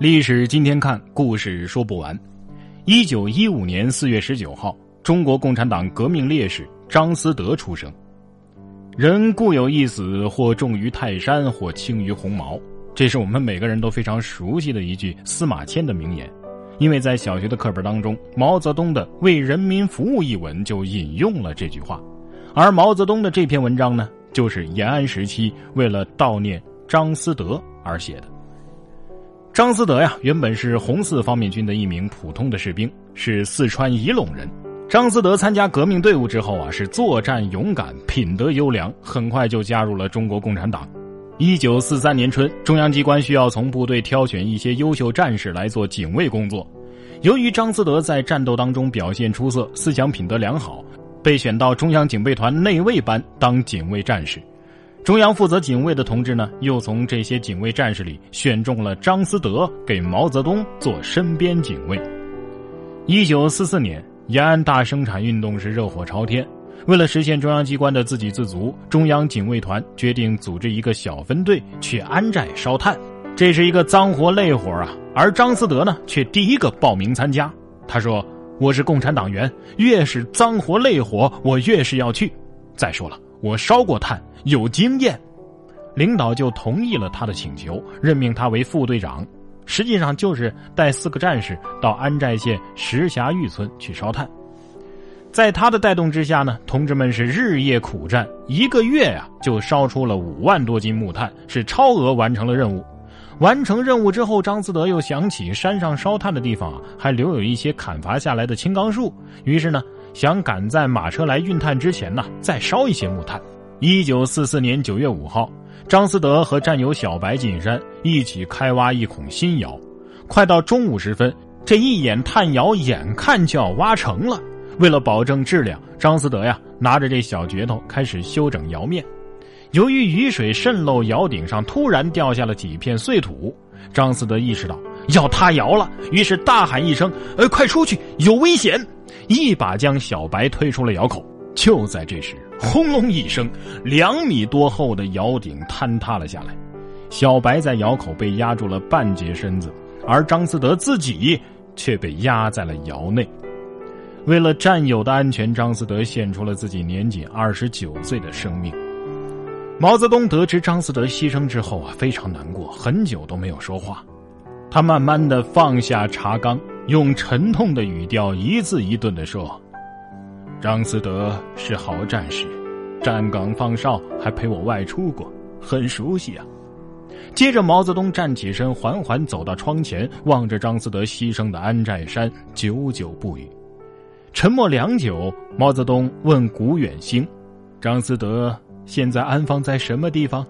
历史今天看，故事说不完。一九一五年四月十九号，中国共产党革命烈士张思德出生。人固有一死，或重于泰山，或轻于鸿毛。这是我们每个人都非常熟悉的一句司马迁的名言。因为在小学的课本当中，毛泽东的“为人民服务”一文就引用了这句话，而毛泽东的这篇文章呢，就是延安时期为了悼念张思德而写的。张思德呀，原本是红四方面军的一名普通的士兵，是四川仪陇人。张思德参加革命队伍之后啊，是作战勇敢，品德优良，很快就加入了中国共产党。一九四三年春，中央机关需要从部队挑选一些优秀战士来做警卫工作。由于张思德在战斗当中表现出色，思想品德良好，被选到中央警备团内卫班当警卫战士。中央负责警卫的同志呢，又从这些警卫战士里选中了张思德给毛泽东做身边警卫。一九四四年，延安大生产运动是热火朝天。为了实现中央机关的自给自足，中央警卫团决定组织一个小分队去安寨烧炭。这是一个脏活累活啊！而张思德呢，却第一个报名参加。他说：“我是共产党员，越是脏活累活，我越是要去。再说了，我烧过炭，有经验。”领导就同意了他的请求，任命他为副队长。实际上就是带四个战士到安寨县石峡峪村去烧炭。在他的带动之下呢，同志们是日夜苦战，一个月呀就烧出了五万多斤木炭，是超额完成了任务。完成任务之后，张思德又想起山上烧炭的地方啊还留有一些砍伐下来的青冈树，于是呢想赶在马车来运炭之前呢再烧一些木炭。一九四四年九月五号，张思德和战友小白进山，一起开挖一孔新窑。快到中午时分，这一眼炭窑眼看就要挖成了。为了保证质量，张思德呀拿着这小镢头开始修整窑面。由于雨水渗漏窑顶上，突然掉下了几片碎土。张思德意识到要塌窑了，于是大喊一声：“呃，快出去，有危险！”一把将小白推出了窑口。就在这时，轰隆一声，两米多厚的窑顶坍塌了下来，小白在窑口被压住了半截身子，而张思德自己却被压在了窑内。为了战友的安全，张思德献出了自己年仅二十九岁的生命。毛泽东得知张思德牺牲之后啊，非常难过，很久都没有说话。他慢慢的放下茶缸，用沉痛的语调一字一顿的说：“张思德是好战士，站岗放哨，还陪我外出过，很熟悉啊。”接着，毛泽东站起身，缓缓走到窗前，望着张思德牺牲的安寨山，久久不语。沉默良久，毛泽东问古远兴：“张思德现在安放在什么地方？”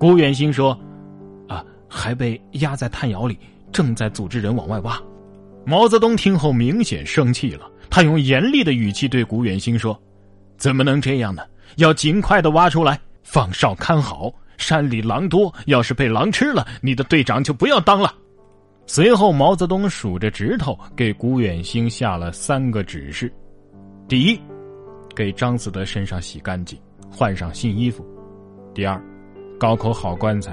古远兴说：“，还被压在炭窑里，正在组织人往外挖。”毛泽东听后明显生气了，他用严厉的语气对古远兴说：“怎么能这样呢？要尽快的挖出来，放哨看好。山里狼多，要是被狼吃了，你的队长就不要当了。”随后，毛泽东数着指头，给古远兴下了三个指示：第一，给张思德身上洗干净，换上新衣服；第二，搞口好棺材；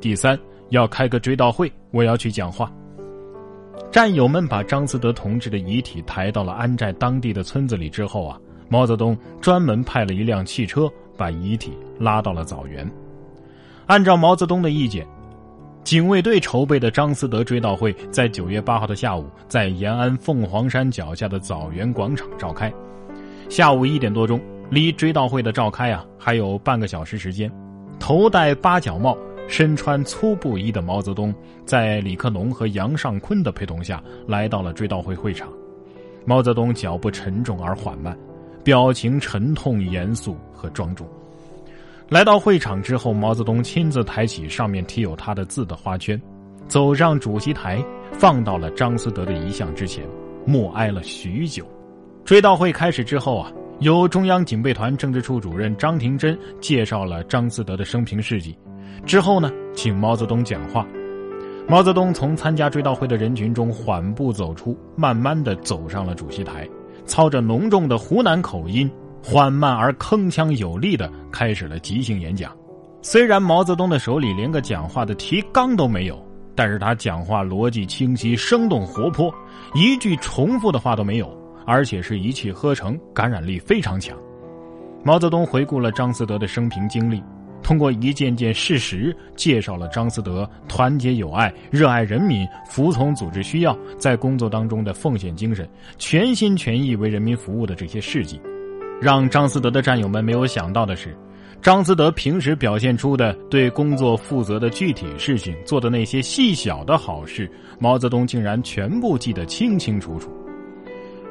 第三，要开个追悼会，我要去讲话。战友们把张思德同志的遗体抬到了安寨当地的村子里之后啊，毛泽东专门派了一辆汽车把遗体拉到了枣园。按照毛泽东的意见。警卫队筹备的张思德追悼会在九月八号的下午，在延安凤凰山脚下的枣园广场召开。下午一点多钟，离追悼会的召开啊还有半个小时时间。头戴八角帽、身穿粗布衣的毛泽东，在李克农和杨尚昆的陪同下来到了追悼会会场。毛泽东脚步沉重而缓慢，表情沉痛、严肃和庄重。来到会场之后，毛泽东亲自抬起上面贴有他的字的花圈，走上主席台，放到了张思德的遗像之前，默哀了许久。追悼会开始之后啊，由中央警备团政治处主任张廷珍介绍了张思德的生平事迹，之后呢，请毛泽东讲话。毛泽东从参加追悼会的人群中缓步走出，慢慢的走上了主席台，操着浓重的湖南口音。缓慢而铿锵有力的开始了即兴演讲。虽然毛泽东的手里连个讲话的提纲都没有，但是他讲话逻辑清晰、生动活泼，一句重复的话都没有，而且是一气呵成，感染力非常强。毛泽东回顾了张思德的生平经历，通过一件件事实介绍了张思德团结友爱、热爱人民、服从组织需要，在工作当中的奉献精神、全心全意为人民服务的这些事迹。让张思德的战友们没有想到的是。张思德平时表现出的对工作负责的具体事情，做的那些细小的好事，毛泽东竟然全部记得清清楚楚。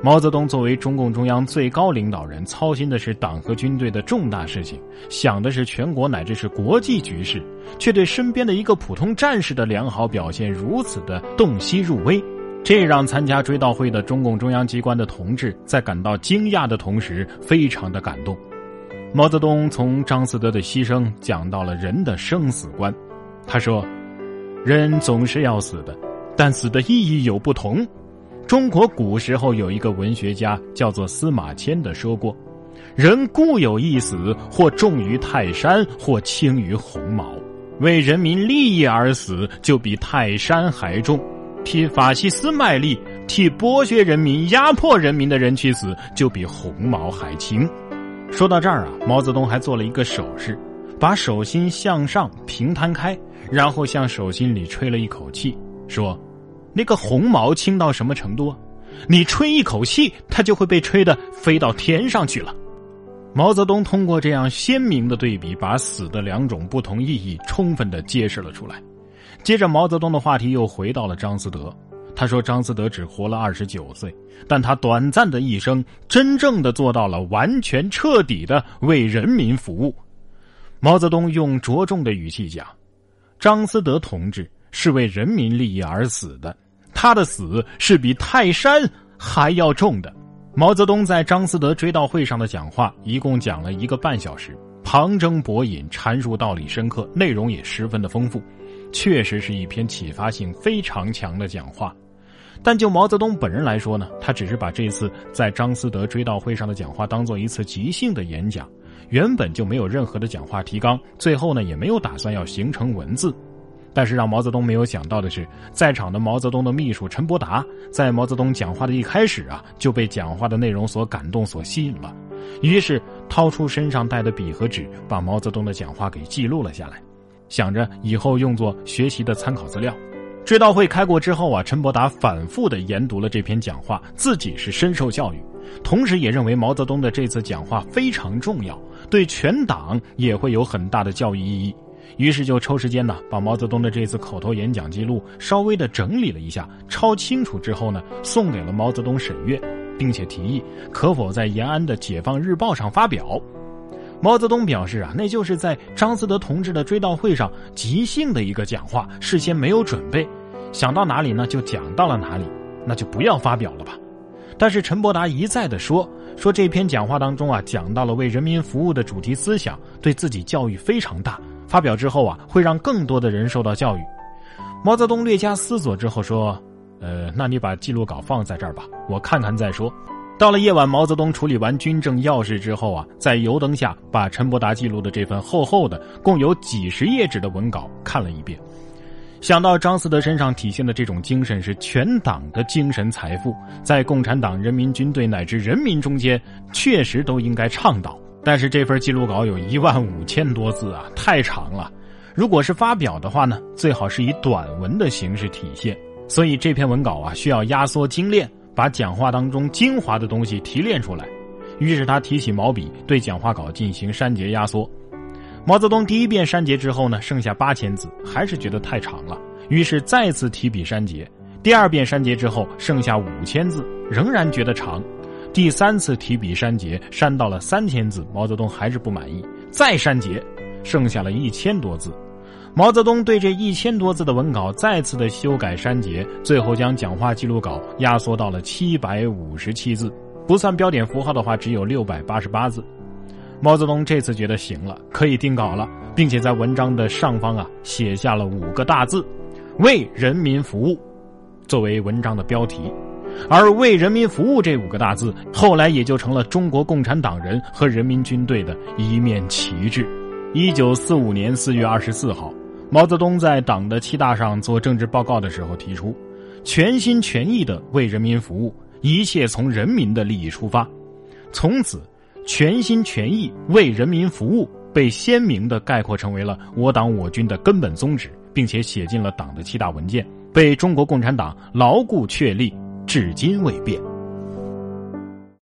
毛泽东作为中共中央最高领导人，操心的是党和军队的重大事情，想的是全国乃至是国际局势，却对身边的一个普通战士的良好表现如此的洞悉入微，这让参加追悼会的中共中央机关的同志在感到惊讶的同时，非常的感动。毛泽东从张思德的牺牲讲到了人的生死观，他说：“人总是要死的，但死的意义有不同。中国古时候有一个文学家叫做司马迁的说过：‘人固有一死，或重于泰山，或轻于鸿毛。为人民利益而死，就比泰山还重；替法西斯卖力，替剥削人民、压迫人民的人去死，就比鸿毛还轻。’”说到这儿啊，毛泽东还做了一个手势，把手心向上平摊开，然后向手心里吹了一口气，说：“那个红毛轻到什么程度？你吹一口气，它就会被吹得飞到天上去了。”毛泽东通过这样鲜明的对比，把死的两种不同意义充分的揭示了出来。接着，毛泽东的话题又回到了张思德。他说：“张思德只活了二十九岁，但他短暂的一生，真正的做到了完全彻底的为人民服务。”毛泽东用着重的语气讲：“张思德同志是为人民利益而死的，他的死是比泰山还要重的。”毛泽东在张思德追悼会上的讲话一共讲了一个半小时，旁征博引，阐述道理深刻，内容也十分的丰富，确实是一篇启发性非常强的讲话。但就毛泽东本人来说呢，他只是把这次在张思德追悼会上的讲话当做一次即兴的演讲，原本就没有任何的讲话提纲，最后呢也没有打算要形成文字。但是让毛泽东没有想到的是，在场的毛泽东的秘书陈伯达，在毛泽东讲话的一开始啊，就被讲话的内容所感动、所吸引了，于是掏出身上带的笔和纸，把毛泽东的讲话给记录了下来，想着以后用作学习的参考资料。追悼会开过之后啊，陈伯达反复的研读了这篇讲话，自己是深受教育，同时也认为毛泽东的这次讲话非常重要，对全党也会有很大的教育意义。于是就抽时间呢，把毛泽东的这次口头演讲记录稍微的整理了一下，抄清楚之后呢，送给了毛泽东审阅，并且提议可否在延安的《解放日报》上发表。毛泽东表示啊，那就是在张思德同志的追悼会上即兴的一个讲话，事先没有准备，想到哪里呢就讲到了哪里，那就不要发表了吧。但是陈伯达一再的说，说这篇讲话当中啊，讲到了为人民服务的主题思想，对自己教育非常大，发表之后啊，会让更多的人受到教育。毛泽东略加思索之后说，呃，那你把记录稿放在这儿吧，我看看再说。到了夜晚，毛泽东处理完军政要事之后啊，在油灯下把陈伯达记录的这份厚厚的、共有几十页纸的文稿看了一遍。想到张思德身上体现的这种精神是全党的精神财富，在共产党、人民军队乃至人民中间，确实都应该倡导。但是这份记录稿有一万五千多字啊，太长了。如果是发表的话呢，最好是以短文的形式体现。所以这篇文稿啊，需要压缩精炼。把讲话当中精华的东西提炼出来，于是他提起毛笔对讲话稿进行删节压缩。毛泽东第一遍删节之后呢，剩下八千字，还是觉得太长了，于是再次提笔删节。第二遍删节之后，剩下五千字，仍然觉得长。第三次提笔删节，删到了三千字，毛泽东还是不满意，再删节，剩下了一千多字。毛泽东对这一千多字的文稿再次的修改删节，最后将讲话记录稿压缩到了七百五十七字，不算标点符号的话，只有六百八十八字。毛泽东这次觉得行了，可以定稿了，并且在文章的上方啊写下了五个大字“为人民服务”作为文章的标题，而“为人民服务”这五个大字后来也就成了中国共产党人和人民军队的一面旗帜。一九四五年四月二十四号。毛泽东在党的七大上做政治报告的时候提出，全心全意的为人民服务，一切从人民的利益出发。从此，全心全意为人民服务被鲜明的概括成为了我党我军的根本宗旨，并且写进了党的七大文件，被中国共产党牢固确立，至今未变。